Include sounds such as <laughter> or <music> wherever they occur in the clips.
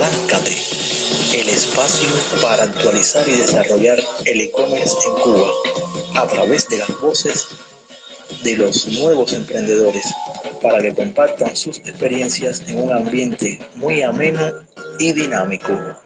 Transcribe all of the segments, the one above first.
El espacio para actualizar y desarrollar el e-commerce en Cuba a través de las voces de los nuevos emprendedores para que compartan sus experiencias en un ambiente muy ameno y dinámico.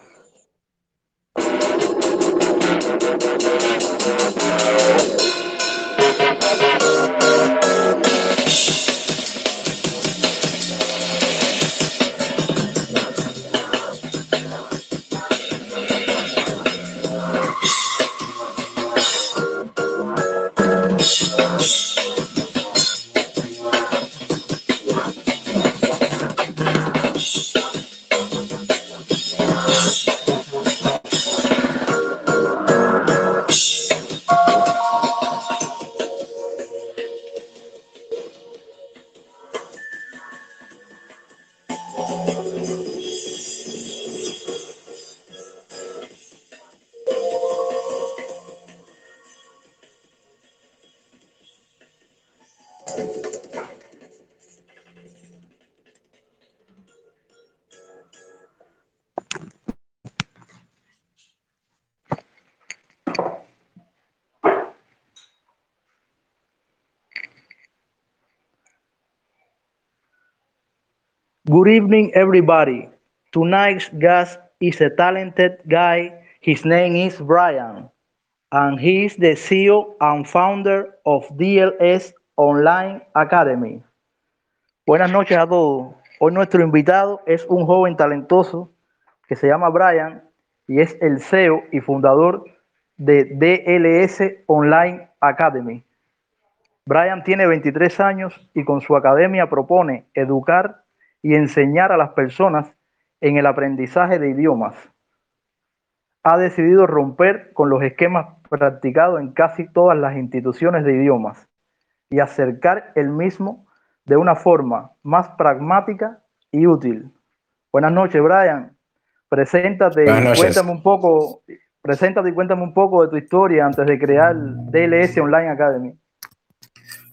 Good evening, everybody. Tonight's guest is a talented guy. His name is Brian, and he is the CEO and founder of DLS Online Academy. Buenas noches a todos. Hoy nuestro invitado es un joven talentoso que se llama Brian y es el CEO y fundador de DLS Online Academy. Brian tiene 23 años y con su academia propone educar y enseñar a las personas en el aprendizaje de idiomas. Ha decidido romper con los esquemas practicados en casi todas las instituciones de idiomas y acercar el mismo de una forma más pragmática y útil. Buenas noches, Brian. Preséntate y cuéntame un poco, preséntate y cuéntame un poco de tu historia antes de crear DLS Online Academy.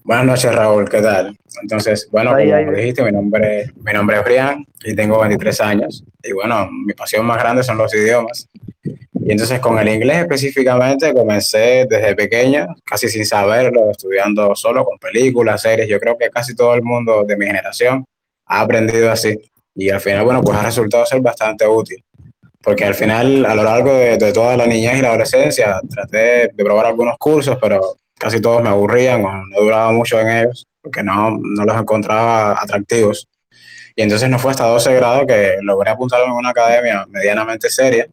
Buenas noches, Raúl, ¿qué tal? Entonces, bueno, como dijiste, mi nombre, mi nombre es Brian y tengo 23 años. Y bueno, mi pasión más grande son los idiomas. Y entonces con el inglés específicamente comencé desde pequeña, casi sin saberlo, estudiando solo con películas, series. Yo creo que casi todo el mundo de mi generación ha aprendido así. Y al final, bueno, pues ha resultado ser bastante útil. Porque al final, a lo largo de, de toda la niñez y la adolescencia, traté de probar algunos cursos, pero casi todos me aburrían o no duraba mucho en ellos porque no, no los encontraba atractivos. Y entonces no fue hasta 12 grados que logré apuntarme en una academia medianamente seria,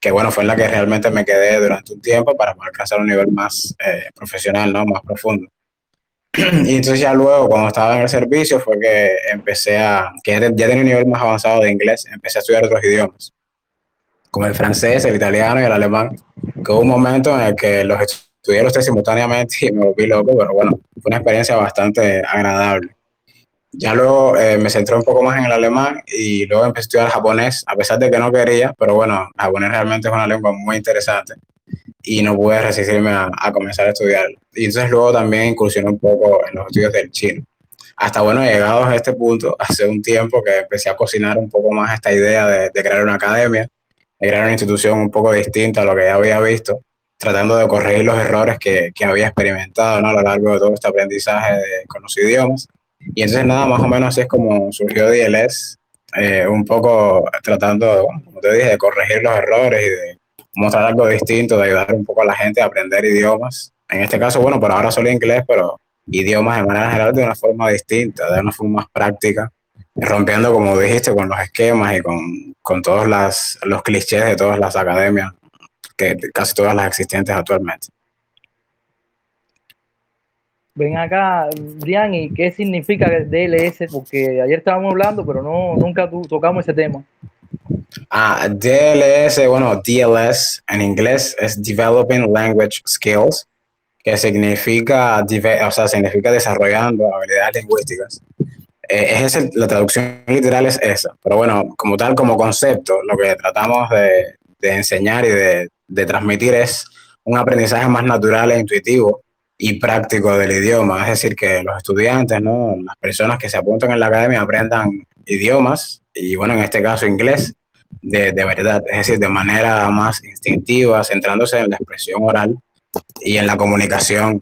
que bueno, fue en la que realmente me quedé durante un tiempo para alcanzar un nivel más eh, profesional, ¿no? Más profundo. <clears throat> Y entonces ya luego, cuando estaba en el servicio, fue que empecé a, que ya tenía un nivel más avanzado de inglés, empecé a estudiar otros idiomas, como el francés, el italiano y el alemán, que hubo un momento en el que los estudié los tres simultáneamente y me volví loco, pero bueno, fue una experiencia bastante agradable. Ya luego eh, me centré un poco más en el alemán y luego empecé a estudiar japonés, a pesar de que no quería, pero bueno, japonés realmente es una lengua muy interesante y no pude resistirme a, a comenzar a estudiar. Y entonces luego también incursioné un poco en los estudios del chino. Hasta bueno, llegados a este punto, <laughs> hace un tiempo que empecé a cocinar un poco más esta idea de, de crear una academia, de crear una institución un poco distinta a lo que ya había visto tratando de corregir los errores que, que había experimentado ¿no? a lo largo de todo este aprendizaje de, con los idiomas. Y entonces nada, más o menos así es como surgió DLS, eh, un poco tratando, como te dije, de corregir los errores y de mostrar algo distinto, de ayudar un poco a la gente a aprender idiomas. En este caso, bueno, por ahora solo inglés, pero idiomas de manera general de una forma distinta, de una forma más práctica, rompiendo, como dijiste, con los esquemas y con, con todos las, los clichés de todas las academias que casi todas las existentes actualmente. Ven acá, Brian, ¿y qué significa DLS? Porque ayer estábamos hablando, pero no, nunca tocamos ese tema. Ah, DLS, bueno, DLS en inglés es Developing Language Skills, que significa, o sea, significa desarrollando habilidades lingüísticas. Eh, es la traducción literal es esa, pero bueno, como tal, como concepto, lo que tratamos de, de enseñar y de de transmitir es un aprendizaje más natural e intuitivo y práctico del idioma. Es decir, que los estudiantes, ¿no? las personas que se apuntan en la academia aprendan idiomas, y bueno, en este caso inglés, de, de verdad, es decir, de manera más instintiva, centrándose en la expresión oral y en la comunicación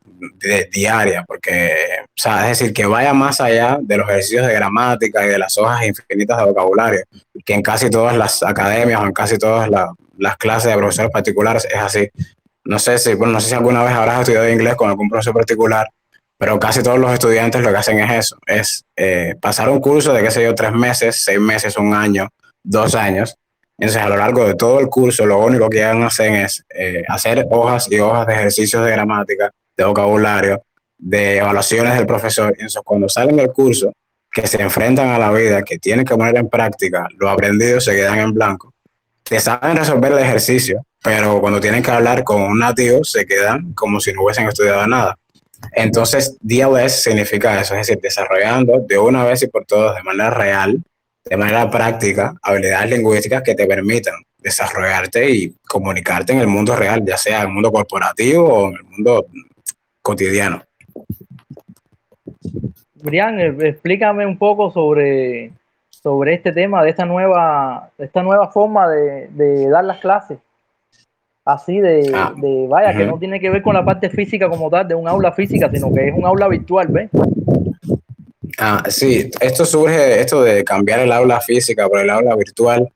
diaria, porque, o sea, es decir, que vaya más allá de los ejercicios de gramática y de las hojas infinitas de vocabulario, que en casi todas las academias o en casi todas las clases de profesores particulares es así. No sé si, bueno, no sé si alguna vez habrás estudiado inglés con algún profesor particular, pero casi todos los estudiantes lo que hacen es eso, es eh, pasar un curso de, qué sé yo, tres meses, seis meses, un año, dos años, entonces, a lo largo de todo el curso, lo único que hacen es eh, hacer hojas y hojas de ejercicios de gramática, de vocabulario, de evaluaciones del profesor. Entonces, cuando salen del curso, que se enfrentan a la vida, que tienen que poner en práctica lo aprendido, se quedan en blanco. Que saben resolver el ejercicio, pero cuando tienen que hablar con un nativo, se quedan como si no hubiesen estudiado nada. Entonces, DLS significa eso, es decir, desarrollando de una vez y por todas, de manera real, de manera práctica habilidades lingüísticas que te permitan desarrollarte y comunicarte en el mundo real, ya sea en el mundo corporativo o en el mundo cotidiano. Brian, eh, explícame un poco sobre, sobre este tema, de esta nueva, esta nueva forma de, dar las clases. Así de, ah, vaya, que no tiene que ver con la parte física como tal, de un aula física, sino que es un aula virtual, ¿ves? Ah, sí, esto surge, esto de cambiar el aula física por el aula virtual.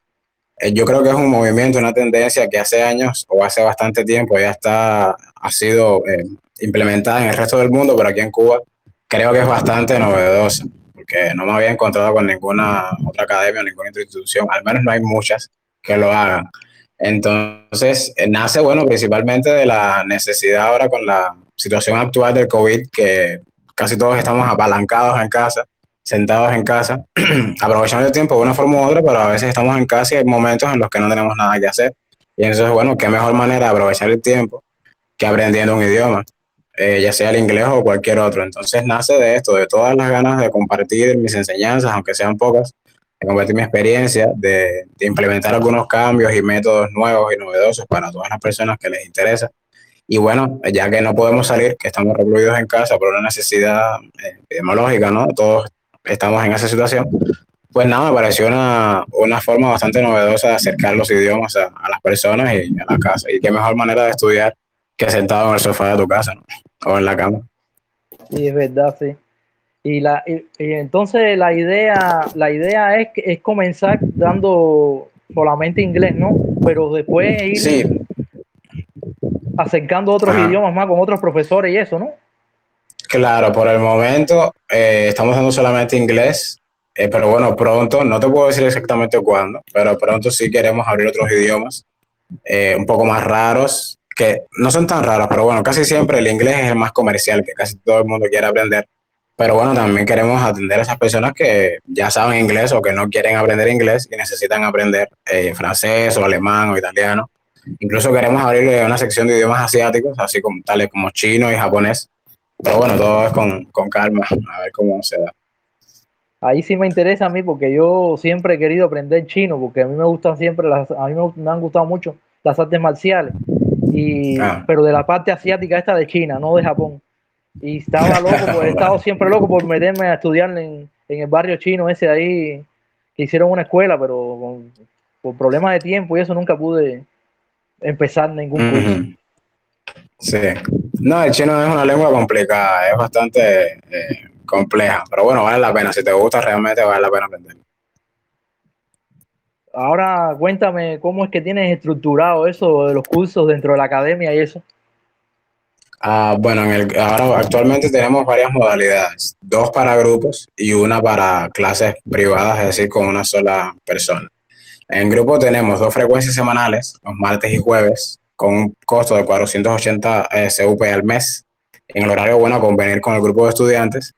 Eh, yo creo que es un movimiento, una tendencia que hace años o hace bastante tiempo ya está, ha sido eh, implementada en el resto del mundo, pero aquí en Cuba creo que es bastante novedosa, porque no me había encontrado con ninguna otra academia, ninguna institución, al menos no hay muchas que lo hagan. Entonces, eh, nace, bueno, principalmente de la necesidad ahora con la situación actual del COVID, que casi todos estamos apalancados en casa, sentados en casa, <clears throat> aprovechando el tiempo de una forma u otra, pero a veces estamos en casa y hay momentos en los que no tenemos nada que hacer. Y entonces, bueno, qué mejor manera de aprovechar el tiempo que aprendiendo un idioma, eh, ya sea el inglés o cualquier otro. Entonces nace de esto, de todas las ganas de compartir mis enseñanzas, aunque sean pocas, de compartir mi experiencia, de, implementar algunos cambios y métodos nuevos y novedosos para todas las personas que les interesa y bueno, ya que no podemos salir, que estamos recluidos en casa por una necesidad eh, epidemiológica, ¿no? Todos estamos en esa situación. Pues nada, me pareció una, una forma bastante novedosa de acercar los idiomas a, las personas y a la casa. Y qué mejor manera de estudiar que sentado en el sofá de tu casa, ¿no? O en la cama. Sí, es verdad, sí. Y, la, y, entonces la idea, la idea es, es comenzar dando solamente inglés, ¿no? Pero después ir sí acercando otros idiomas más con otros profesores y eso, ¿no? Claro, por el momento eh, estamos dando solamente inglés, eh, pero bueno, pronto, no te puedo decir exactamente cuándo, pero pronto sí queremos abrir otros idiomas eh, un poco más raros, que no son tan raros, pero bueno, casi siempre el inglés es el más comercial, que casi todo el mundo quiere aprender. Pero bueno, también queremos atender a esas personas que ya saben inglés o que no quieren aprender inglés y necesitan aprender francés o alemán o italiano. Incluso queremos abrir una sección de idiomas asiáticos, así como tales como chino y japonés. Pero bueno, todo es con, con calma, a ver cómo se da. Ahí sí me interesa a mí porque yo siempre he querido aprender chino porque a mí me gustan siempre las, a mí me, han gustado mucho las artes marciales y ah. pero de la parte asiática esta de China, no de Japón. Y estaba loco, <laughs> pues, he estado siempre loco por meterme a estudiar en, en el barrio chino ese de ahí que hicieron una escuela, pero por problemas de tiempo y eso nunca pude empezar ningún curso. Sí. No, el chino es una lengua complicada, es bastante eh, compleja, pero bueno, vale la pena. Si te gusta, realmente vale la pena aprender. Ahora cuéntame cómo es que tienes estructurado eso de los cursos dentro de la academia y eso. Ah, bueno, en el, ahora actualmente tenemos varias modalidades, dos para grupos y una para clases privadas, es decir, con una sola persona. En grupo tenemos dos frecuencias semanales, los martes y jueves, con un costo de 480 eh, CUP al mes, en el horario bueno a convenir con el grupo de estudiantes.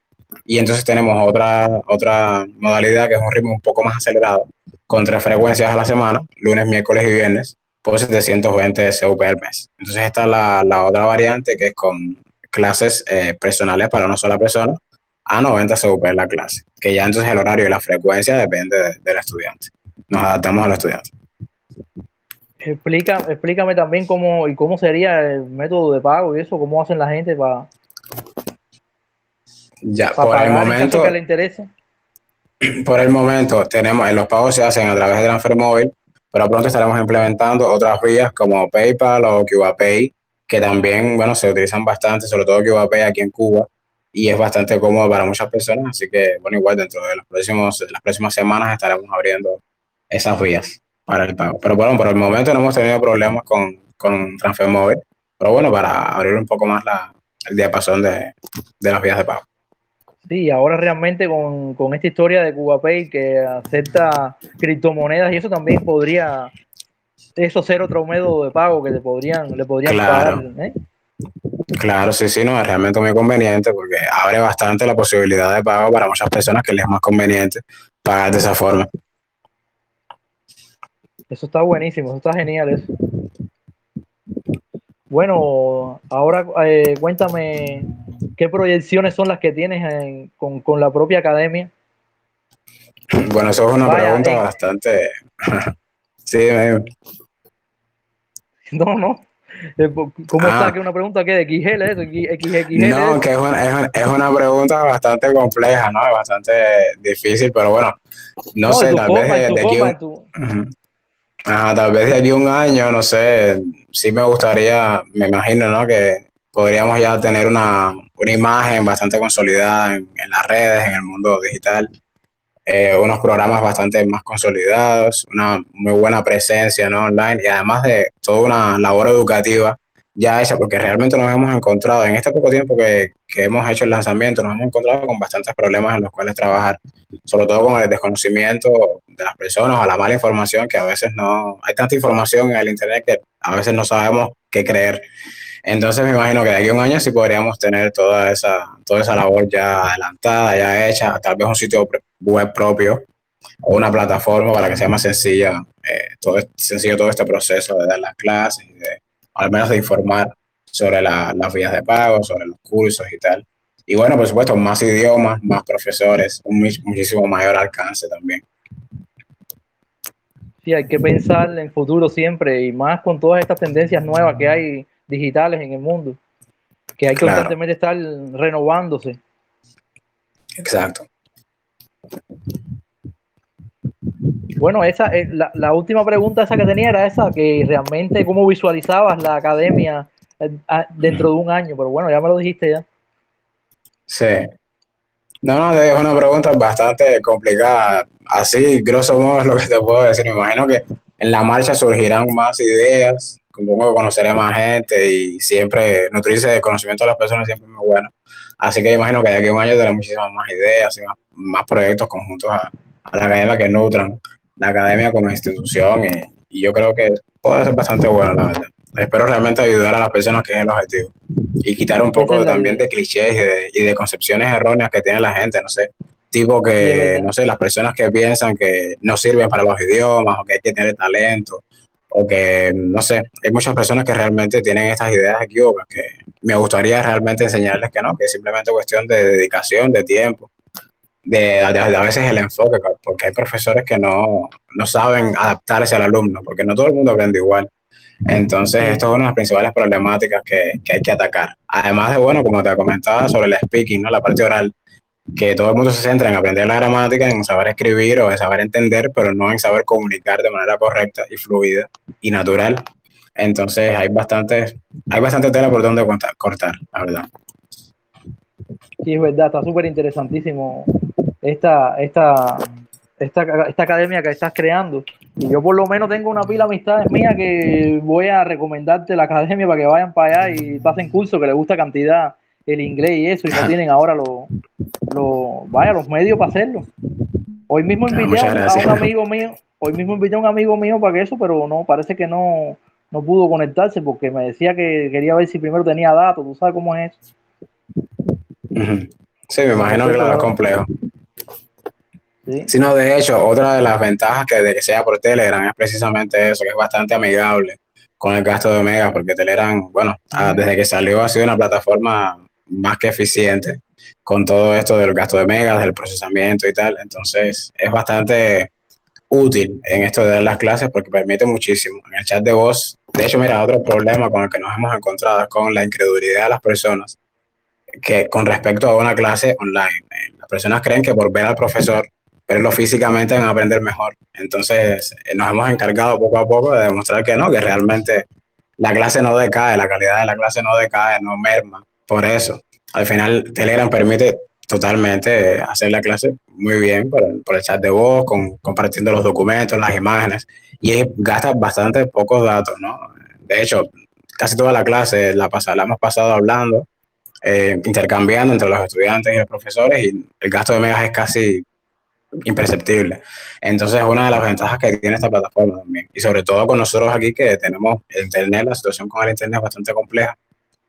Y entonces tenemos otra, otra modalidad que es un ritmo un poco más acelerado, con tres frecuencias a la semana, lunes, miércoles y viernes, por 720 CUP al mes. Entonces está la, la otra variante que es con clases eh, personales para una sola persona a 90 CUP en la clase, que ya entonces el horario y la frecuencia depende del estudiante nos adaptamos a los estudiantes. Explica, explícame también cómo y cómo sería el método de pago y eso, cómo hacen la gente para. Ya, por el momento. Que le interese. Por el momento, tenemos, los pagos se hacen a través de Transfer Móvil. pero pronto estaremos implementando otras vías como PayPal o CubaPay, que también, bueno, se utilizan bastante, sobre todo CubaPay aquí en Cuba, y es bastante cómodo para muchas personas, así que, bueno, igual dentro de los próximos, las próximas semanas estaremos abriendo esas vías para el pago. Pero bueno, por el momento no hemos tenido problemas con, con Transfer Móvil, pero bueno, para abrir un poco más la, el diapasón de, de las vías de pago. Sí, ahora realmente con, con, esta historia de CubaPay que acepta criptomonedas y eso también podría eso ser otro método de pago que le podrían, le podrían claro. pagar. ¿eh? Claro, sí, sí, no, es realmente muy conveniente porque abre bastante la posibilidad de pago para muchas personas que les es más conveniente pagar de esa forma. Eso está buenísimo, eso está genial eso. Bueno, ahora eh, cuéntame qué proyecciones son las que tienes en, con, con, la propia academia. Bueno, eso es una Vaya, pregunta eh. bastante... <laughs> sí, me... <laughs> No, no. Eh, ¿Cómo ah. está? ¿Que una pregunta que de XL eso? XXL, no, que es una, es, es una, pregunta bastante compleja, ¿no? Bastante difícil, pero bueno, no, no sé, tal forma, vez de, aquí... Un... Tu... Ajá, tal vez de aquí un año, no sé, sí me gustaría, me imagino, ¿no? Que podríamos ya tener una, una imagen bastante consolidada en, en, las redes, en el mundo digital, eh, unos programas bastante más consolidados, una muy buena presencia ¿no? online y además de toda una labor educativa ya hecha, porque realmente nos hemos encontrado en este poco tiempo que, que, hemos hecho el lanzamiento, nos hemos encontrado con bastantes problemas en los cuales trabajar, sobre todo con el desconocimiento de las personas o la mala información, que a veces no, hay tanta información en el Internet que a veces no sabemos qué creer. Entonces me imagino que de aquí a un año sí podríamos tener toda esa, toda esa labor ya adelantada, ya hecha, tal vez un sitio web propio o una plataforma para que sea más sencilla, eh, todo, sencillo todo este proceso de dar las clases de al menos de informar sobre la, las vías de pago, sobre los cursos y tal. Y bueno, por supuesto, más idiomas, más profesores, un muchísimo mayor alcance también. Sí, hay que pensar en futuro siempre y más con todas estas tendencias nuevas que hay digitales en el mundo, que hay que claro. constantemente estar renovándose. Exacto. Bueno, esa eh, la, la, última pregunta esa que tenía era esa, que realmente cómo visualizabas la academia eh, dentro de un año, pero bueno, ya me lo dijiste ya. Sí. No, no, es una pregunta bastante complicada. Así, grosso modo, es lo que te puedo decir. Me imagino que en la marcha surgirán más ideas, como conoceré más gente y siempre nutrirse de conocimiento de las personas siempre es muy bueno. Así que imagino que de aquí a un año tendré muchísimas más ideas y más, más proyectos conjuntos a, a la academia que nutran la academia como institución y, y, yo creo que puede ser bastante bueno, la verdad. Espero realmente ayudar a las personas que es el objetivo y quitar un poco también de clichés y de, y de, concepciones erróneas que tiene la gente, no sé, tipo que, no sé, las personas que piensan que no sirven para los idiomas o que hay que tener talento o que, no sé, hay muchas personas que realmente tienen estas ideas equivocadas que me gustaría realmente enseñarles que no, que es simplemente cuestión de dedicación, de tiempo de, de, a veces el enfoque, porque hay profesores que no, no saben adaptarse al alumno, porque no todo el mundo aprende igual. Entonces, esto es una de las principales problemáticas que, que, hay que atacar. Además de, bueno, como te comentaba sobre el speaking, ¿no? la parte oral, que todo el mundo se centra en aprender la gramática, en saber escribir o en saber entender, pero no en saber comunicar de manera correcta y fluida y natural. Entonces, hay bastante, hay bastante tela por donde cortar, la verdad. Sí, es verdad, está súper interesantísimo esta, esta, esta, esta academia que estás creando. Y yo por lo menos tengo una pila de amistades mías que voy a recomendarte la academia para que vayan para allá y pasen curso, que les gusta cantidad el inglés y eso, y no tienen ahora los, lo, vaya, los medios para hacerlo. Hoy mismo invité a, a un amigo mío, hoy mismo invité a un amigo mío para que eso, pero no, parece que no, no pudo conectarse porque me decía que quería ver si primero tenía datos, tú sabes cómo es eso. Sí, me imagino que lo es complejo. Sí. Sino de hecho, otra de las ventajas que de que sea por Telegram es precisamente eso, que es bastante amigable con el gasto de Mega, porque Telegram, bueno, desde que salió ha sido una plataforma más que eficiente con todo esto del gasto de megas, del procesamiento y tal. Entonces, es bastante útil en esto de dar las clases porque permite muchísimo. En el chat de voz, de hecho, mira, otro problema con el que nos hemos encontrado es con la incredulidad de las personas que con respecto a una clase online. Las personas creen que por ver al profesor verlo físicamente van a aprender mejor. Entonces, eh, nos hemos encargado poco a poco de demostrar que no, que realmente la clase no decae, la calidad de la clase no decae, no merma. Por eso, al final, Telegram permite totalmente hacer la clase muy bien por el, chat de voz, con, compartiendo los documentos, las imágenes, y gasta bastante pocos datos, ¿no? De hecho, casi toda la clase la, pasa, la hemos pasado hablando, eh, intercambiando entre los estudiantes y los profesores, y el gasto de megas es casi imperceptible. Entonces es una de las ventajas que tiene esta plataforma también. Y sobre todo con nosotros aquí que tenemos el Internet, la situación con el Internet es bastante compleja.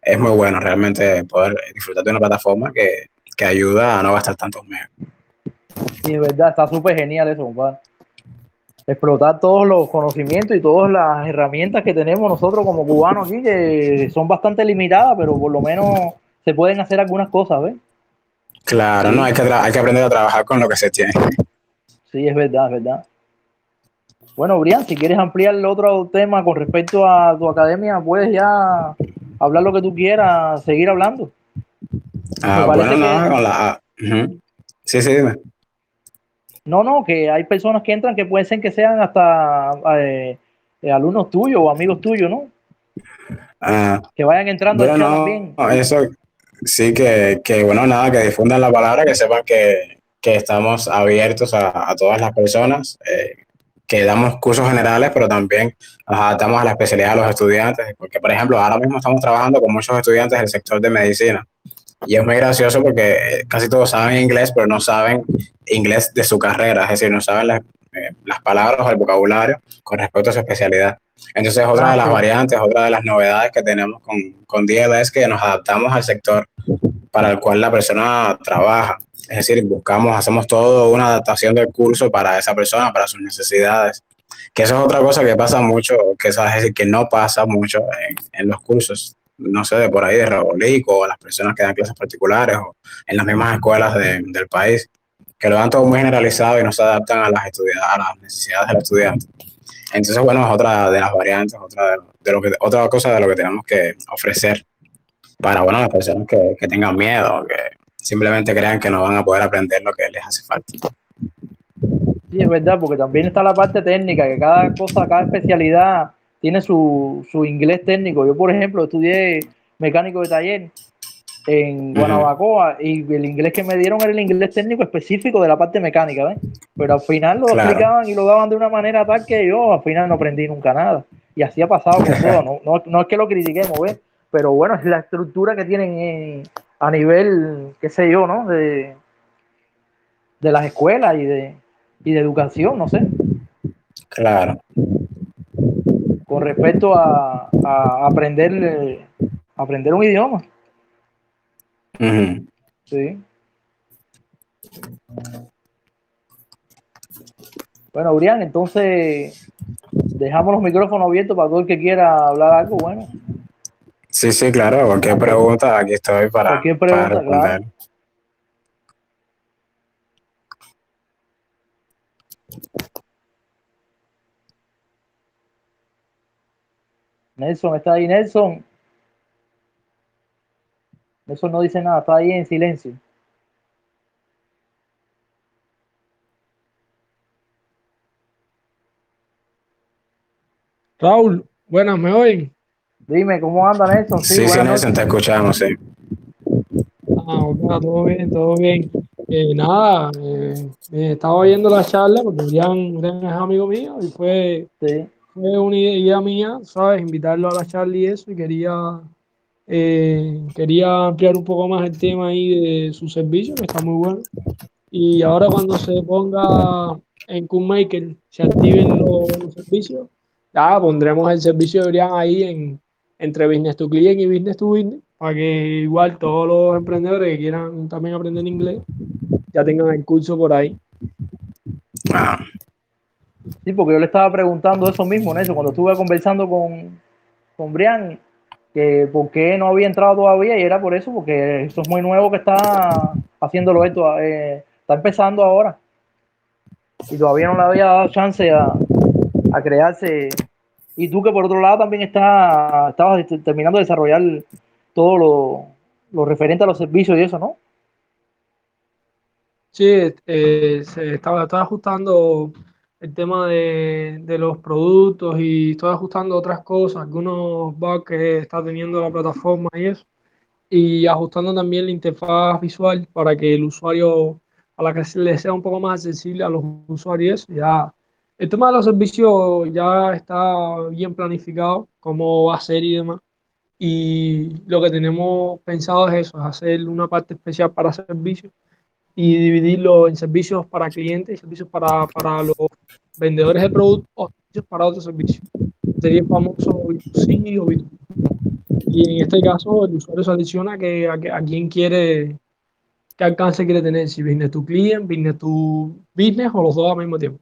Es muy bueno realmente poder disfrutar de una plataforma que, que ayuda a no gastar tantos megas. Sí, es verdad, está súper genial eso, compadre. Explotar todos los conocimientos y todas las herramientas que tenemos nosotros como cubanos aquí, que son bastante limitadas, pero por lo menos se pueden hacer algunas cosas, ¿ves? Claro, no, hay que, hay que aprender a trabajar con lo que se tiene. Sí, es verdad, es verdad. Bueno, Brian, si quieres ampliar el otro tema con respecto a tu academia, puedes ya hablar lo que tú quieras, seguir hablando. Ah, bueno, no, con la... Sí, sí, dime. No, no, que hay personas que entran que pueden ser que sean hasta eh, eh, alumnos tuyos o amigos tuyos, ¿no? Ah, que vayan entrando bueno, no, también. Eso, sí, que, que, bueno, nada, que difundan la palabra, que sepan que, que estamos abiertos a, a, todas las personas, eh, que damos cursos generales, pero también nos adaptamos a la especialidad de los estudiantes, porque, por ejemplo, ahora mismo estamos trabajando con muchos estudiantes del sector de medicina. Y es muy gracioso porque casi todos saben inglés, pero no saben inglés de su carrera, es decir, no saben las, eh, las palabras o el vocabulario con respecto a su especialidad. Entonces, otra de las variantes, otra de las novedades que tenemos con, con DL es que nos adaptamos al sector para el cual la persona trabaja. Es decir, buscamos, hacemos todo una adaptación del curso para esa persona, para sus necesidades. Que eso es otra cosa que pasa mucho, que es decir, que no pasa mucho en, en los cursos no sé, de por ahí de Rabolico, o las personas que dan clases particulares, o en las mismas escuelas de, del país, que lo dan todo muy generalizado y no se adaptan a las, a las necesidades del estudiante. Entonces, bueno, es otra de las variantes, otra, de, lo que, otra cosa de lo que tenemos que ofrecer para, bueno, las personas que, que tengan miedo, que simplemente crean que no van a poder aprender lo que les hace falta. Sí, es verdad, porque también está la parte técnica, que cada cosa, cada especialidad tiene su, su inglés técnico. Yo, por ejemplo, estudié mecánico de taller en Guanabacoa y el inglés que me dieron era el inglés técnico específico de la parte mecánica, ¿ves? Pero al final lo explicaban y lo daban de una manera tal que yo al final no aprendí nunca nada. Y así ha pasado con <laughs> todo. No, no, no, es que lo critiquemos, ¿ves? Pero bueno, es la estructura que tienen a nivel, qué sé yo, ¿no? De, de las escuelas y de, y de educación, no sé. Claro con respecto a, a aprender, aprender un idioma. Sí. Bueno, Urián, entonces dejamos los micrófonos abiertos para todo el que quiera hablar algo, bueno. Sí, sí, claro, cualquier pregunta, aquí estoy para, cualquier pregunta, para responder. Claro. Nelson, ¿está ahí Nelson? Nelson no dice nada, está ahí en silencio. Raúl, buenas, ¿me oyen? Dime, ¿cómo anda Nelson? Sí, sí, Nelson, te escuchamos, sí. Ah, todo bien, todo bien. Eh, nada, eh, estaba oyendo la charla porque Urián, es amigo mío y fue, sí fue una idea mía, ¿sabes? Invitarlo a la charla y eso, y quería, eh, quería ampliar un poco más el tema ahí de su servicio, que está muy bueno. Y ahora cuando se ponga en Cookmaker, se activen los, servicios, ya pondremos el servicio de Brian ahí en, entre Business to Client y Business to Business, para que igual todos los emprendedores que quieran también aprender inglés, ya tengan el curso por ahí. Ah, Sí, porque yo le estaba preguntando eso mismo, eso cuando estuve conversando con, con Brian, que por qué no había entrado todavía, y era por eso, porque eso es muy nuevo que está haciéndolo esto, eh, está empezando ahora. Y todavía no le había dado chance a, a crearse. Y tú que por otro lado también está, estabas terminando de desarrollar todo lo, lo referente a los servicios y eso, ¿no? Sí, eh, se estaba, estaba ajustando el tema de, de, los productos y estoy ajustando otras cosas, algunos bugs que está teniendo la plataforma y eso, y ajustando también la interfaz visual para que el usuario, a la que le sea un poco más accesible a los usuarios. Ya, el tema de los servicios ya está bien planificado, cómo va a ser y demás. Y lo que tenemos pensado es eso, es hacer una parte especial para servicios y dividirlo en servicios para clientes y servicios para, para los vendedores de productos o servicios para otros servicios. Sería el famoso B2C o B2B. Y en este caso, el usuario selecciona que, a, a quién quiere, qué alcance quiere tener, si business tu client, business tu business o los dos al mismo tiempo.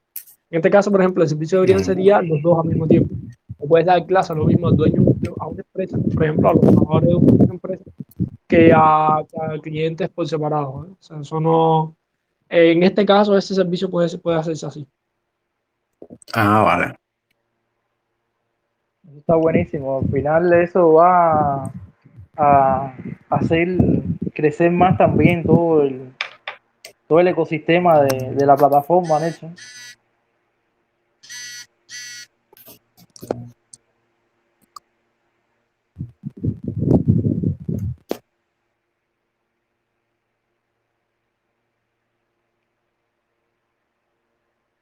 En este caso, por ejemplo, el servicio de Brian sería los dos al mismo tiempo. O puedes dar clase a lo mismo al dueño a una empresa, por ejemplo, a los trabajadores de una empresa, que a, a clientes por separado. ¿eh? O sea, eso no, en este caso, este servicio puede, puede hacerse así. Ah, vale. Está buenísimo. Al final eso va a hacer crecer más también todo el, todo el ecosistema de, de la plataforma, ¿no? hecho.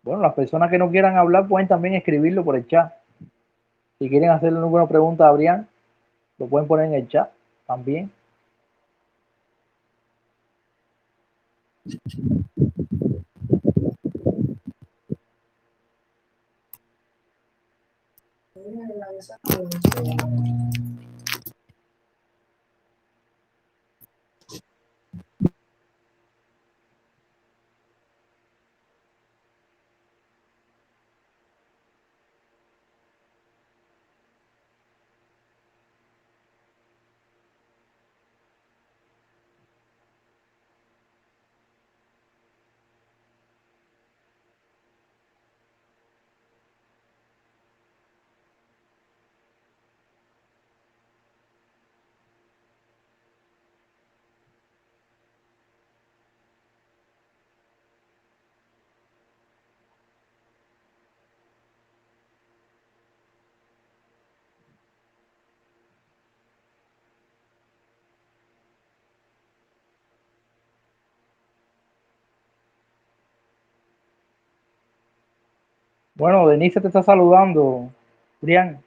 Bueno, las personas que no quieran hablar pueden también escribirlo por el chat. Si quieren hacerle alguna pregunta a Adrián, lo pueden poner en el chat también. 对了你下午有事。Bueno, Denise te está saludando, Brian.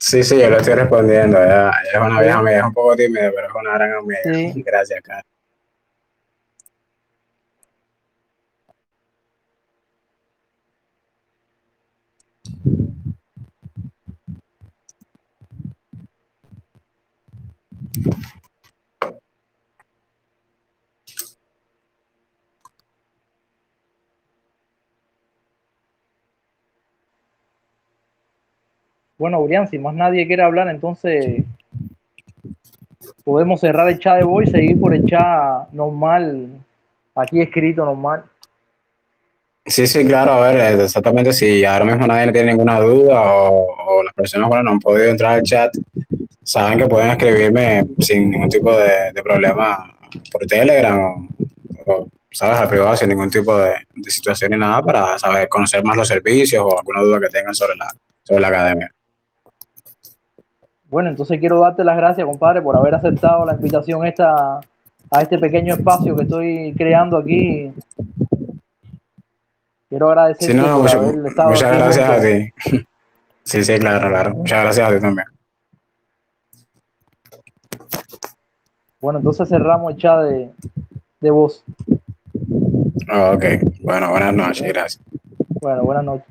Sí, sí, yo lo estoy respondiendo. Ella, ella es una vieja amiga, es un poco tímida, pero es una gran amiga. Sí. <laughs> Gracias, Carlos. Bueno, Urián, si más nadie quiere hablar, entonces podemos cerrar el chat de voz y seguir por el chat normal, aquí escrito normal. Sí, sí, claro, a ver, exactamente, si ahora mismo nadie tiene ninguna duda o, o las personas bueno, no han podido entrar al chat, saben que pueden escribirme sin ningún tipo de, problema por Telegram o, o, ¿sabes?, al privado, sin ningún tipo de, de situación ni nada para saber, conocer más los servicios o alguna duda que tengan sobre la, sobre la academia. Bueno, entonces quiero darte las gracias, compadre, por haber aceptado la invitación esta a este pequeño espacio que estoy creando aquí. Quiero agradecerte sí, no, por mucho, haber estado muchas aquí gracias a ti. Sí, sí, claro, claro. Muchas gracias a ti también. Bueno, entonces cerramos el chat de, de voz. Ok, bueno, buenas noches, gracias. Bueno, buenas noches.